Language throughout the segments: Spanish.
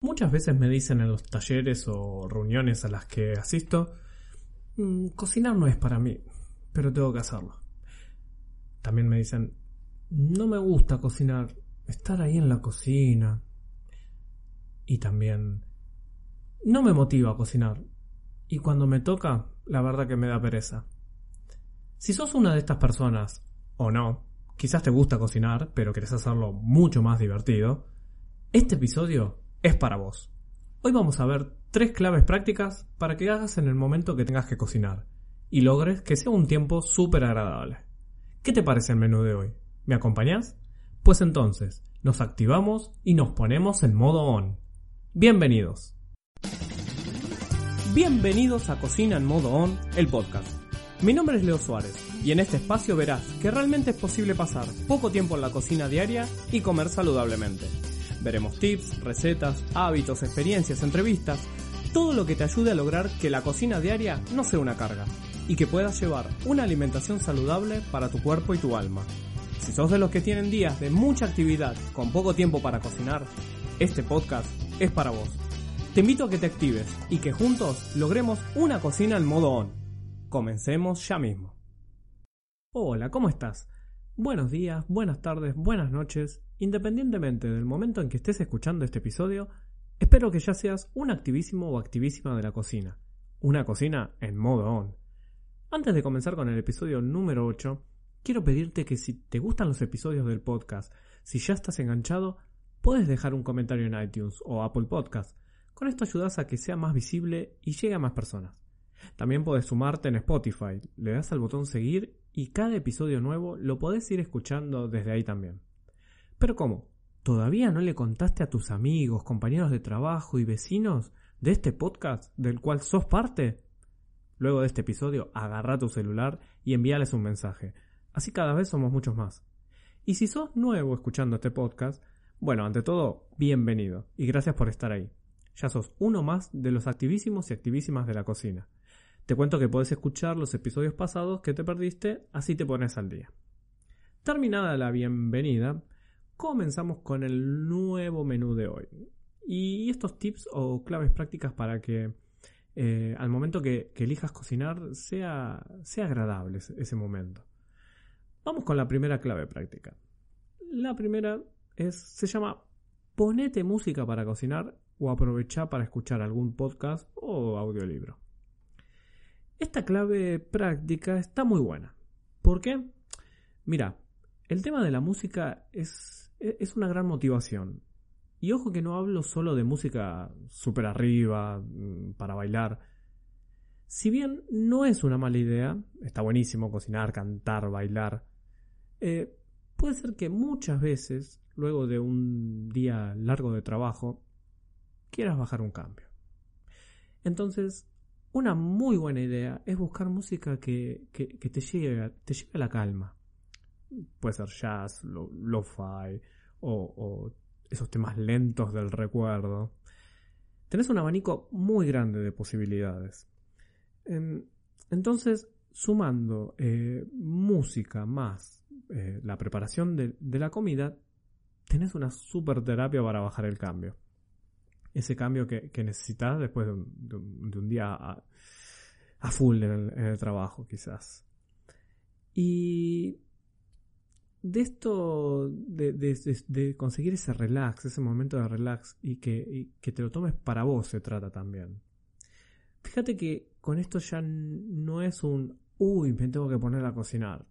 Muchas veces me dicen en los talleres o reuniones a las que asisto, "Mm, cocinar no es para mí, pero tengo que hacerlo. También me dicen, no me gusta cocinar, estar ahí en la cocina. Y también, no me motiva a cocinar. Y cuando me toca, la verdad que me da pereza. Si sos una de estas personas, o no, quizás te gusta cocinar, pero querés hacerlo mucho más divertido, este episodio es para vos. Hoy vamos a ver tres claves prácticas para que hagas en el momento que tengas que cocinar y logres que sea un tiempo súper agradable. ¿Qué te parece el menú de hoy? ¿Me acompañás? Pues entonces, nos activamos y nos ponemos en modo on. Bienvenidos. Bienvenidos a Cocina en modo on, el podcast. Mi nombre es Leo Suárez y en este espacio verás que realmente es posible pasar poco tiempo en la cocina diaria y comer saludablemente. Veremos tips, recetas, hábitos, experiencias, entrevistas, todo lo que te ayude a lograr que la cocina diaria no sea una carga y que puedas llevar una alimentación saludable para tu cuerpo y tu alma. Si sos de los que tienen días de mucha actividad con poco tiempo para cocinar, este podcast es para vos. Te invito a que te actives y que juntos logremos una cocina en modo on. Comencemos ya mismo. Hola, ¿cómo estás? Buenos días, buenas tardes, buenas noches. Independientemente del momento en que estés escuchando este episodio, espero que ya seas un activísimo o activísima de la cocina. Una cocina en modo on. Antes de comenzar con el episodio número 8, quiero pedirte que si te gustan los episodios del podcast, si ya estás enganchado, puedes dejar un comentario en iTunes o Apple Podcast. Con esto ayudas a que sea más visible y llegue a más personas. También puedes sumarte en Spotify, le das al botón seguir y cada episodio nuevo lo podés ir escuchando desde ahí también. Pero ¿cómo? ¿Todavía no le contaste a tus amigos, compañeros de trabajo y vecinos de este podcast del cual sos parte? Luego de este episodio, agarra tu celular y envíales un mensaje. Así cada vez somos muchos más. Y si sos nuevo escuchando este podcast, bueno, ante todo, bienvenido y gracias por estar ahí. Ya sos uno más de los activísimos y activísimas de la cocina. Te cuento que podés escuchar los episodios pasados que te perdiste, así te pones al día. Terminada la bienvenida, comenzamos con el nuevo menú de hoy. Y estos tips o claves prácticas para que eh, al momento que, elijas cocinar sea, sea agradable ese momento. Vamos con la primera clave práctica. La primera es, se llama ponete música para cocinar o aprovecha para escuchar algún podcast o audiolibro. Esta clave práctica está muy buena. ¿Por qué? Mira, el tema de la música es, es una gran motivación. Y ojo que no hablo solo de música súper arriba, mm, para bailar. Si bien no es una mala idea, está buenísimo cocinar, cantar, bailar, eh, puede ser que muchas veces, luego de un día largo de trabajo, quieras bajar un cambio. Entonces, una muy buena idea es buscar música que, que, que te, lleve, te lleve a la calma. Puede ser jazz, lo-fi o, esos temas lentos del recuerdo. Tenés un abanico muy grande de posibilidades. Entonces, sumando eh, música más eh, la preparación de, la comida, tenés una super terapia para bajar el cambio. Ese cambio que, necesitas después de un, día a, a full en el, en el, trabajo, quizás. Y de esto, de, de, conseguir ese relax, ese momento de relax y que, que te lo tomes para vos se trata también. Fíjate que con esto ya no es un, uy, me tengo que poner a cocinar.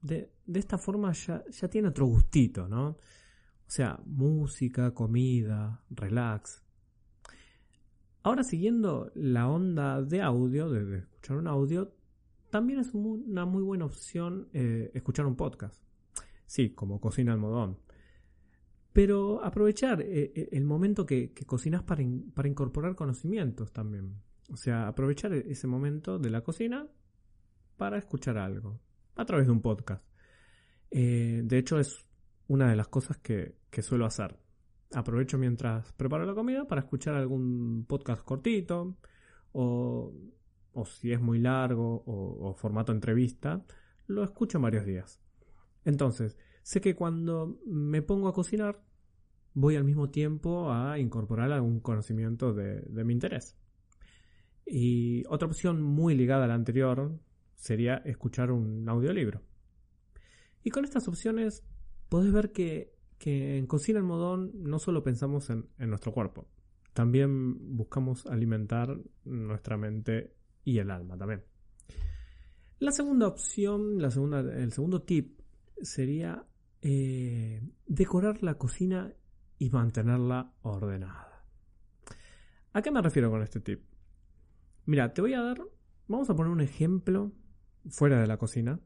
De, de esta forma ya, ya tiene otro gustito, ¿no? O sea, música, comida, relax. Ahora siguiendo la onda de audio, de, escuchar un audio, también es una muy buena opción eh, escuchar un podcast. Sí, como cocina almodón. Pero aprovechar eh, el momento que, cocinas para, in, para incorporar conocimientos también. O sea, aprovechar ese momento de la cocina para escuchar algo a través de un podcast. Eh, de hecho, es una de las cosas que, suelo hacer. Aprovecho mientras preparo la comida para escuchar algún podcast cortito o, o si es muy largo o, o formato entrevista, lo escucho en varios días. Entonces, sé que cuando me pongo a cocinar, voy al mismo tiempo a incorporar algún conocimiento de, mi interés. Y otra opción muy ligada a la anterior sería escuchar un audiolibro. Y con estas opciones podés ver que, en Cocina en Modón no solo pensamos en, nuestro cuerpo, también buscamos alimentar nuestra mente y el alma también. La segunda opción, la segunda, el segundo tip sería eh, decorar la cocina y mantenerla ordenada. ¿A qué me refiero con este tip? Mira, te voy a dar, vamos a poner un ejemplo fuera de la cocina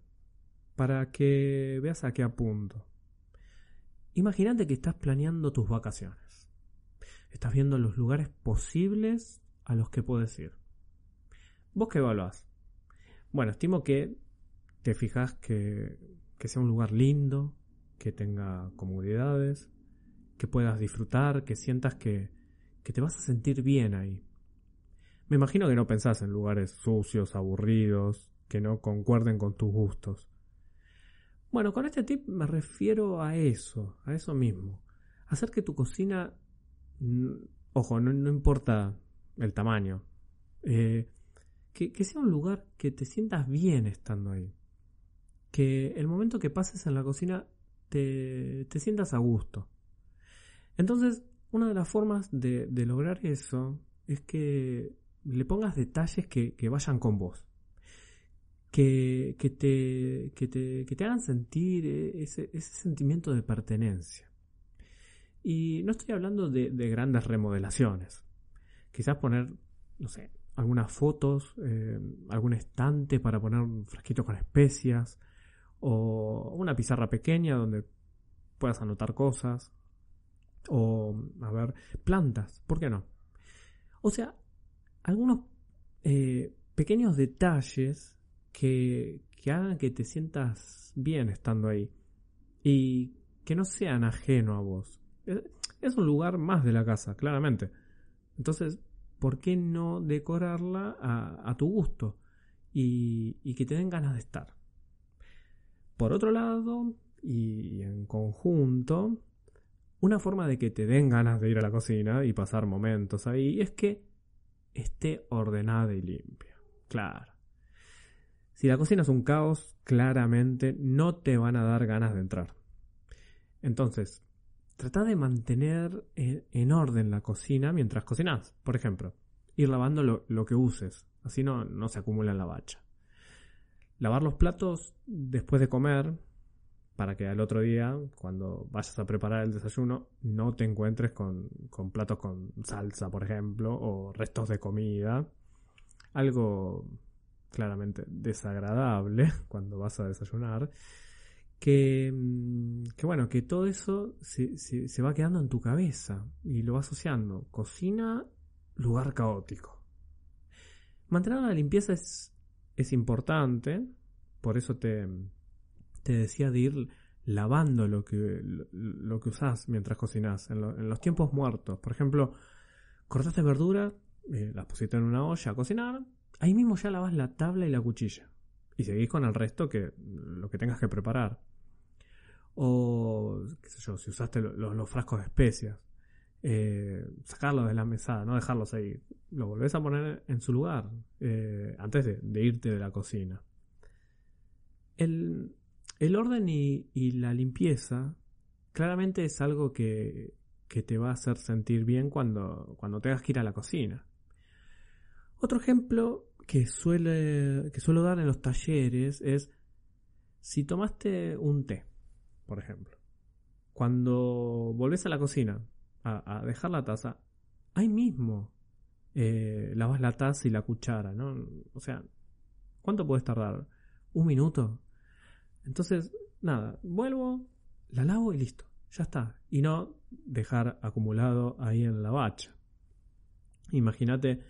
para que veas a qué apunto. Imagínate que estás planeando tus vacaciones. Estás viendo los lugares posibles a los que puedes ir. ¿Vos qué evaluás? Bueno, estimo que te fijas que, que sea un lugar lindo, que tenga comodidades, que puedas disfrutar, que sientas que, que te vas a sentir bien ahí. Me imagino que no pensás en lugares sucios, aburridos, que no concuerden con tus gustos. Bueno, con este tip me refiero a eso, a eso mismo. Hacer que tu cocina, ojo, no, importa el tamaño, eh, que, sea un lugar que te sientas bien estando ahí. Que el momento que pases en la cocina te, te sientas a gusto. Entonces, una de las formas de, lograr eso es que le pongas detalles que, vayan con vos. Que, te, te, hagan sentir ese, sentimiento de pertenencia. Y no estoy hablando de, grandes remodelaciones. Quizás poner, no sé, algunas fotos, eh, algún estante para poner un frasquito con especias, o una pizarra pequeña donde puedas anotar cosas, o, a ver, plantas, ¿por qué no? O sea, algunos eh, pequeños detalles que, que hagan que te sientas bien estando ahí y que no sean ajeno a vos. Es un lugar más de la casa, claramente. Entonces, ¿por qué no decorarla a, a tu gusto y, y, que te den ganas de estar? Por otro lado, y en conjunto, una forma de que te den ganas de ir a la cocina y pasar momentos ahí es que esté ordenada y limpia. Claro. Si la cocina es un caos, claramente no te van a dar ganas de entrar. Entonces, trata de mantener en orden la cocina mientras cocinas. Por ejemplo, ir lavando lo, que uses, así no, no se acumula en la bacha. Lavar los platos después de comer para que al otro día, cuando vayas a preparar el desayuno, no te encuentres con, platos con salsa, por ejemplo, o restos de comida. Algo claramente desagradable cuando vas a desayunar. Que, mm, que bueno, que todo eso se, se, va quedando en tu cabeza y lo vas asociando. Cocina, lugar caótico. Mantener la limpieza es, es importante, por eso te, te decía de ir lavando lo que, lo, que usás mientras cocinas en, los tiempos muertos. Por ejemplo, cortaste verdura, eh, las pusiste en una olla a cocinar, ahí mismo ya lavas la tabla y la cuchilla. Y seguís con el resto que lo que tengas que preparar. O, qué sé yo, si usaste los frascos de especias, eh, sacarlos de la mesada, no dejarlos ahí. Lo volvés a poner en su lugar eh, antes de irte de la cocina. El, orden y, la limpieza claramente es algo que, te va a hacer sentir bien cuando, cuando tengas que ir a la cocina. Otro ejemplo que, suele, que suelo dar en los talleres es si tomaste un té, por ejemplo. Cuando volvés a la cocina a, dejar la taza, ahí mismo eh, lavas la taza y la cuchara, ¿no? O sea, ¿cuánto puedes tardar? ¿Un minuto? Entonces, nada, vuelvo, la lavo y listo, ya está. Y no dejar acumulado ahí en la bacha. Imagínate,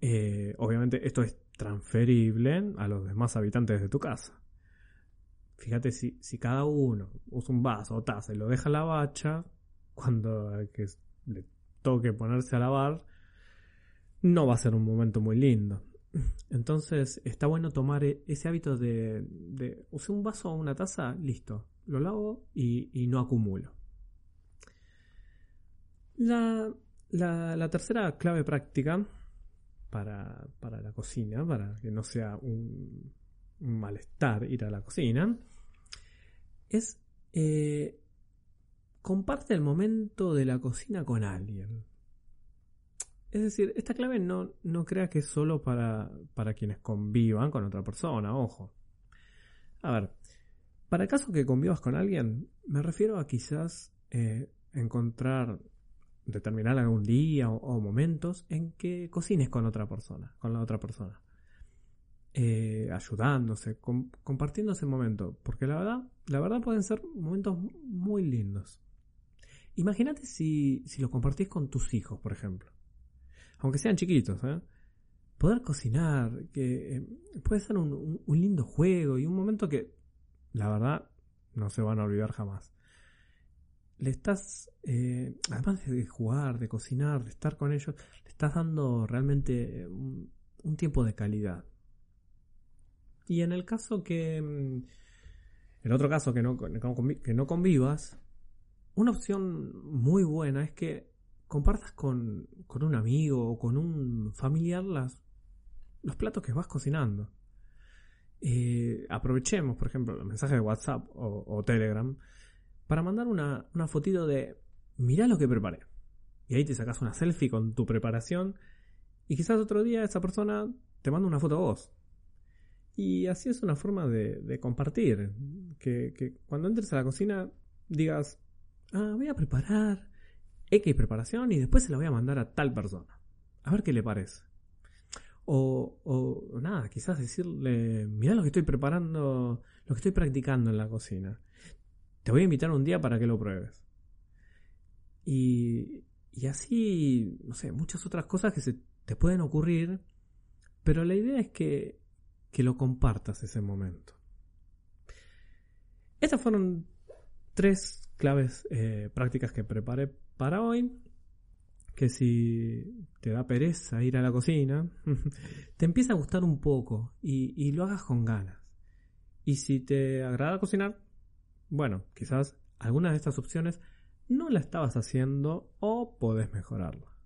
eh, obviamente esto es transferible a los demás habitantes de tu casa. Fíjate si, si cada uno usa un vaso o taza y lo deja en la bacha, cuando que le toque ponerse a lavar, no va a ser un momento muy lindo. Entonces está bueno tomar e-, ese hábito de, de un vaso o una taza, listo, lo lavo y, no acumulo. La, tercera clave práctica para, para, la cocina, para que no sea un, malestar ir a la cocina, es eh, comparte el momento de la cocina con alguien. Es decir, esta clave no, no crea que es solo para, para quienes convivan con otra persona, ojo. A ver, para el caso que convivas con alguien, me refiero a quizás eh, encontrar, determinar algún día o, momentos en que cocines con otra persona, con la otra persona. Eh, ayudándose, compartiendo ese momento. Porque la verdad, la verdad pueden ser momentos muy lindos. Imagínate si, si lo compartís con tus hijos, por ejemplo aunque sean chiquitos, ¿eh? poder cocinar, que eh, puede ser un, lindo juego y un momento que, la verdad, no se van a olvidar jamás. Le estás, eh, además de jugar, de cocinar, de estar con ellos, le estás dando realmente un, tiempo de calidad. Y en el caso que, mm, el otro caso que no, que no convivas, una opción muy buena es que compartas con, un amigo o con un familiar las, los platos que vas cocinando. Eh, aprovechemos, por ejemplo, los mensajes de WhatsApp o, Telegram para mandar una, una fotito de mirá lo que preparé. Y ahí te sacas una selfie con tu preparación y quizás otro día esa persona te manda una foto a vos. Y así es una forma de, compartir. Que, que, cuando entres a la cocina digas, ah, voy a preparar X preparación y después se la voy a mandar a tal persona. A ver qué le parece. O, o nada, quizás decirle, mira lo que estoy preparando, lo que estoy practicando en la cocina. Te voy a invitar un día para que lo pruebes. Y, y así, no sé, muchas otras cosas que se te pueden ocurrir, pero la idea es que, que lo compartas ese momento. Estas fueron tres claves eh, prácticas que preparé para hoy, que si te da pereza ir a la cocina, te empieza a gustar un poco y, lo hagas con ganas. Y si te agrada cocinar, bueno, quizás alguna de estas opciones no la estabas haciendo o podés mejorarla.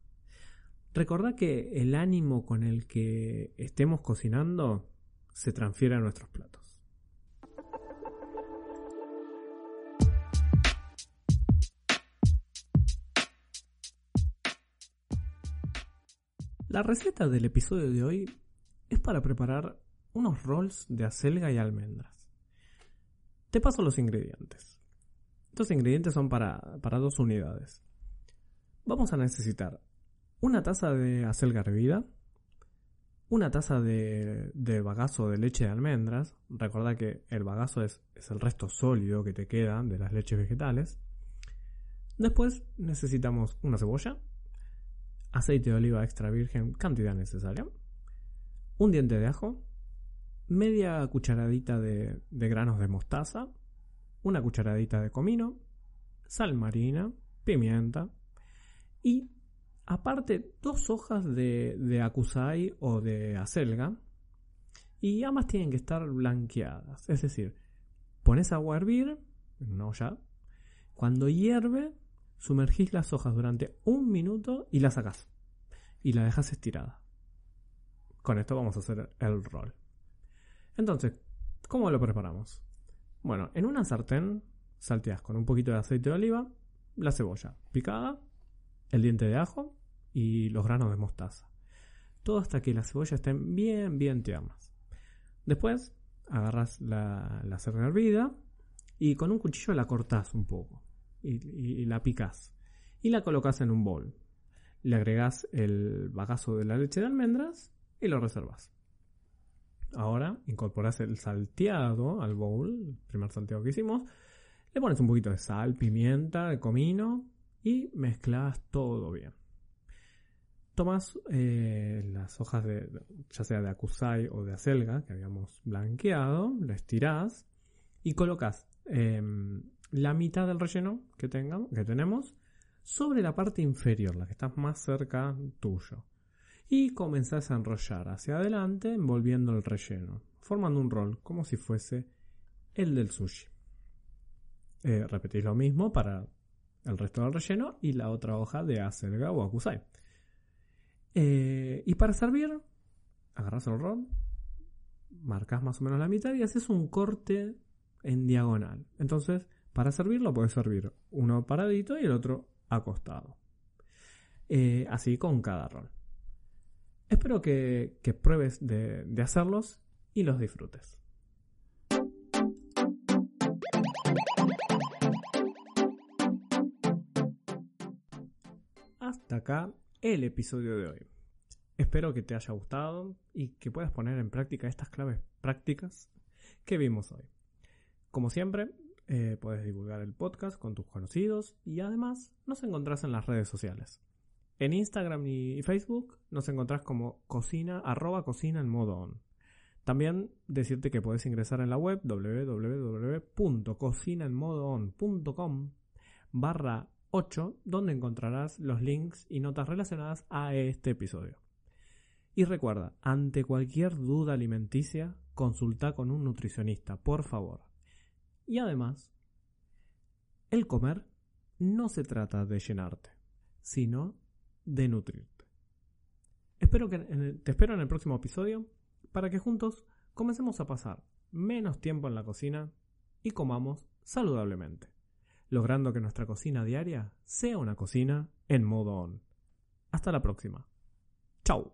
Recordá que el ánimo con el que estemos cocinando se transfiere a nuestros platos. La receta del episodio de hoy es para preparar unos rolls de acelga y almendras. Te paso los ingredientes. Estos ingredientes son para, dos unidades. Vamos a necesitar una taza de acelga hervida, una taza de, bagazo de leche de almendras. Recuerda que el bagazo es, es el resto sólido que te queda de las leches vegetales. Después necesitamos una cebolla, aceite de oliva extra virgen, cantidad necesaria, un diente de ajo, media cucharadita de, granos de mostaza, una cucharadita de comino, sal marina, pimienta y aparte dos hojas de, de acusai o de acelga. Y ambas tienen que estar blanqueadas, es decir, pones agua a hervir una olla, cuando hierve sumergís las hojas durante un minuto y las sacás. Y la dejas estirada. Con esto vamos a hacer el rol. Entonces, ¿cómo lo preparamos? Bueno, en una sartén salteas con un poquito de aceite de oliva la cebolla picada, el diente de ajo y los granos de mostaza. Todo hasta que las cebollas estén bien, bien tiernas. Después agarras la, la hervida y con un cuchillo la cortás un poco y, la picas y la colocas en un bol. Le agregas el bagazo de la leche de almendras y lo reservas. Ahora incorporas el salteado al bowl, el primer salteado que hicimos. Le pones un poquito de sal, pimienta, comino y mezclas todo bien. Tomas eh, las hojas de, ya sea de acusai o de acelga que habíamos blanqueado, lo estirás y colocas em, la mitad del relleno que, tengamos, que tenemos sobre la parte inferior, la que está más cerca tuyo. Y comenzás a enrollar hacia adelante envolviendo el relleno, formando un rol como si fuese el del sushi. Eh, repetís lo mismo para el resto del relleno y la otra hoja de acelga o akusai. Eh, y para servir, agarras el rol, marcas más o menos la mitad y haces un corte en diagonal. Entonces, para servirlo puedes servir uno paradito y el otro acostado. Eh, así con cada rol. Espero que, pruebes de hacerlos y los disfrutes. Hasta acá el episodio de hoy. Espero que te haya gustado y que puedas poner en práctica estas claves prácticas que vimos hoy. Como siempre, eh, puedes divulgar el podcast con tus conocidos y además nos encontrás en las redes sociales. En Instagram y Facebook nos encontrás como cocina, arroba cocina en modo on. También decirte que puedes ingresar en la web www.cocinaenmodoon.com barra 8, donde encontrarás los links y notas relacionadas a este episodio. Y recuerda, ante cualquier duda alimenticia, consulta con un nutricionista, por favor. Y además, el comer no se trata de llenarte, sino de nutrirte. Espero que te espero en el próximo episodio para que juntos comencemos a pasar menos tiempo en la cocina y comamos saludablemente, logrando que nuestra cocina diaria sea una cocina en modo on. Hasta la próxima. Chao.